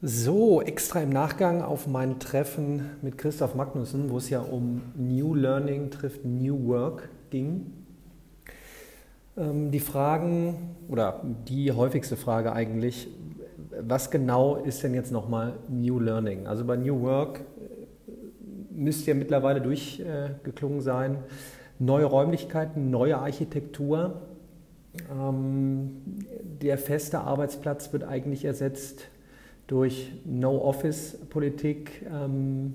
So, extra im Nachgang auf mein Treffen mit Christoph Magnussen, wo es ja um New Learning trifft New Work ging. Ähm, die Fragen oder die häufigste Frage eigentlich, was genau ist denn jetzt nochmal New Learning? Also bei New Work äh, müsste ja mittlerweile durchgeklungen sein, neue Räumlichkeiten, neue Architektur. Ähm, der feste Arbeitsplatz wird eigentlich ersetzt durch No-Office-Politik, ähm,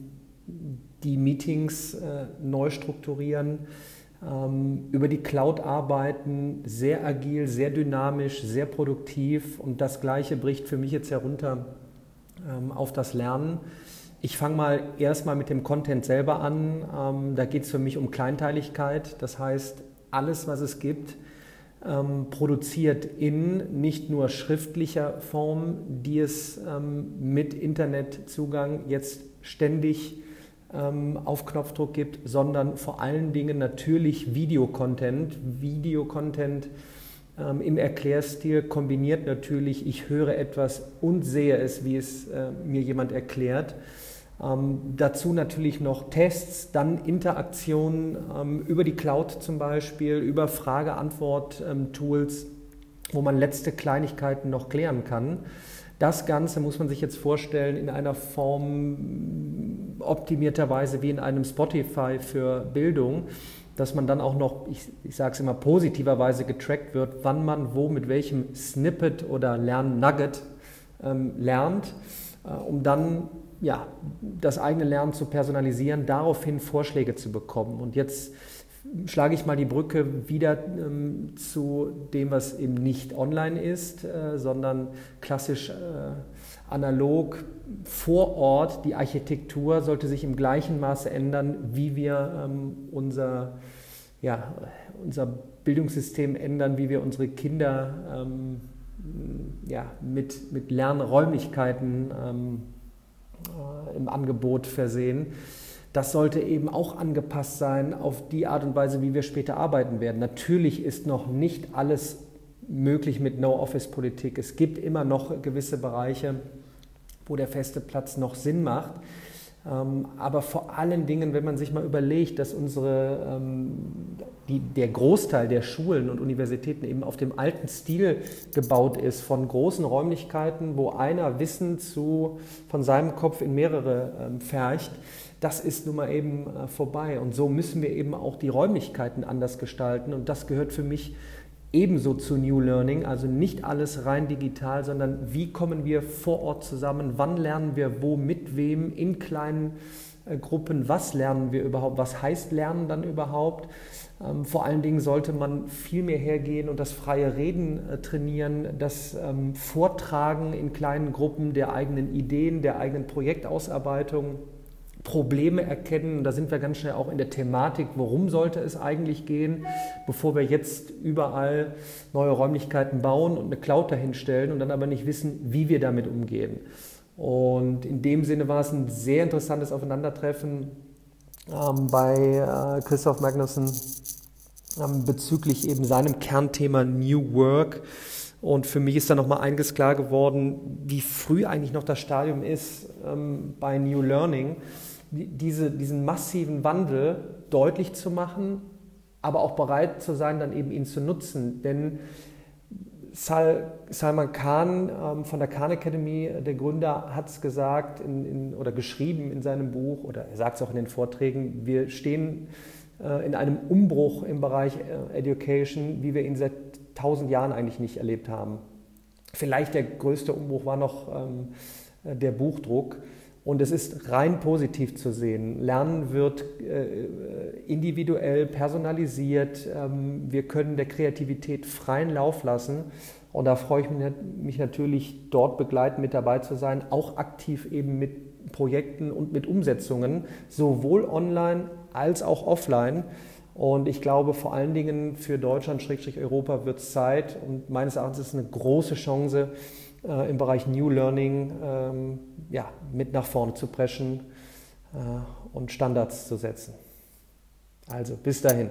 die Meetings äh, neu strukturieren, ähm, über die Cloud arbeiten, sehr agil, sehr dynamisch, sehr produktiv und das Gleiche bricht für mich jetzt herunter ähm, auf das Lernen. Ich fange mal erstmal mit dem Content selber an. da geht es für mich um Kleinteiligkeit, das heißt, alles, was es gibt, ähm, produziert in nicht nur schriftlicher Form, die es ähm, mit Internetzugang jetzt ständig ähm, auf Knopfdruck gibt, sondern vor allen Dingen natürlich Videocontent. Videocontent ähm, im Erklärstil kombiniert natürlich, ich höre etwas und sehe es, wie es äh, mir jemand erklärt. Ähm, dazu natürlich noch Tests, dann Interaktionen ähm, über die Cloud zum Beispiel, über Frage-Antwort-Tools, wo man letzte Kleinigkeiten noch klären kann. Das Ganze muss man sich jetzt vorstellen in einer Form optimierterweise wie in einem Spotify für Bildung, dass man dann auch noch, ich, ich sage es immer, positiverweise getrackt wird, wann man wo mit welchem Snippet oder Lernnugget ähm, lernt, äh, um dann ja, das eigene Lernen zu personalisieren, daraufhin Vorschläge zu bekommen. Und jetzt schlage ich mal die Brücke wieder ähm, zu dem, was eben nicht online ist, äh, sondern klassisch äh, analog vor Ort. Die Architektur sollte sich im gleichen Maße ändern, wie wir ähm, unser, ja, unser Bildungssystem ändern, wie wir unsere Kinder ähm, ja, mit, mit Lernräumlichkeiten ähm, äh, im Angebot versehen. Das sollte eben auch angepasst sein auf die Art und Weise, wie wir später arbeiten werden. Natürlich ist noch nicht alles möglich mit No-Office-Politik. Es gibt immer noch gewisse Bereiche, wo der feste Platz noch Sinn macht. Ähm, aber vor allen Dingen, wenn man sich mal überlegt, dass unsere, ähm, die, der Großteil der Schulen und Universitäten eben auf dem alten Stil gebaut ist, von großen Räumlichkeiten, wo einer Wissen zu, von seinem Kopf in mehrere ähm, fercht, das ist nun mal eben äh, vorbei. Und so müssen wir eben auch die Räumlichkeiten anders gestalten. Und das gehört für mich ebenso zu New Learning, also nicht alles rein digital, sondern wie kommen wir vor Ort zusammen, wann lernen wir wo, mit wem, in kleinen äh, Gruppen, was lernen wir überhaupt, was heißt Lernen dann überhaupt. Ähm, vor allen Dingen sollte man viel mehr hergehen und das freie Reden äh, trainieren, das ähm, Vortragen in kleinen Gruppen der eigenen Ideen, der eigenen Projektausarbeitung Probleme erkennen. Da sind wir ganz schnell auch in der Thematik, worum sollte es eigentlich gehen, bevor wir jetzt überall neue Räumlichkeiten bauen und eine Cloud dahinstellen und dann aber nicht wissen, wie wir damit umgehen. Und in dem Sinne war es ein sehr interessantes Aufeinandertreffen ähm, bei äh, Christoph Magnussen ähm, bezüglich eben seinem Kernthema New Work. Und für mich ist da nochmal einiges klar geworden, wie früh eigentlich noch das Stadium ist ähm, bei New Learning diese, diesen massiven Wandel deutlich zu machen, aber auch bereit zu sein, dann eben ihn zu nutzen. Denn Sal, Salman Khan ähm, von der Khan Academy, der Gründer, hat es gesagt in, in, oder geschrieben in seinem Buch oder er sagt es auch in den Vorträgen, wir stehen äh, in einem Umbruch im Bereich äh, Education, wie wir ihn seit tausend Jahren eigentlich nicht erlebt haben. Vielleicht der größte Umbruch war noch ähm, äh, der Buchdruck. Und es ist rein positiv zu sehen. Lernen wird äh, individuell personalisiert. Ähm, wir können der Kreativität freien Lauf lassen. Und da freue ich mich natürlich, dort begleitend mit dabei zu sein, auch aktiv eben mit Projekten und mit Umsetzungen, sowohl online als auch offline. Und ich glaube, vor allen Dingen für Deutschland, Europa, wird es Zeit und meines Erachtens ist es eine große Chance, äh, im Bereich New Learning ähm, ja, mit nach vorne zu preschen äh, und Standards zu setzen. Also bis dahin.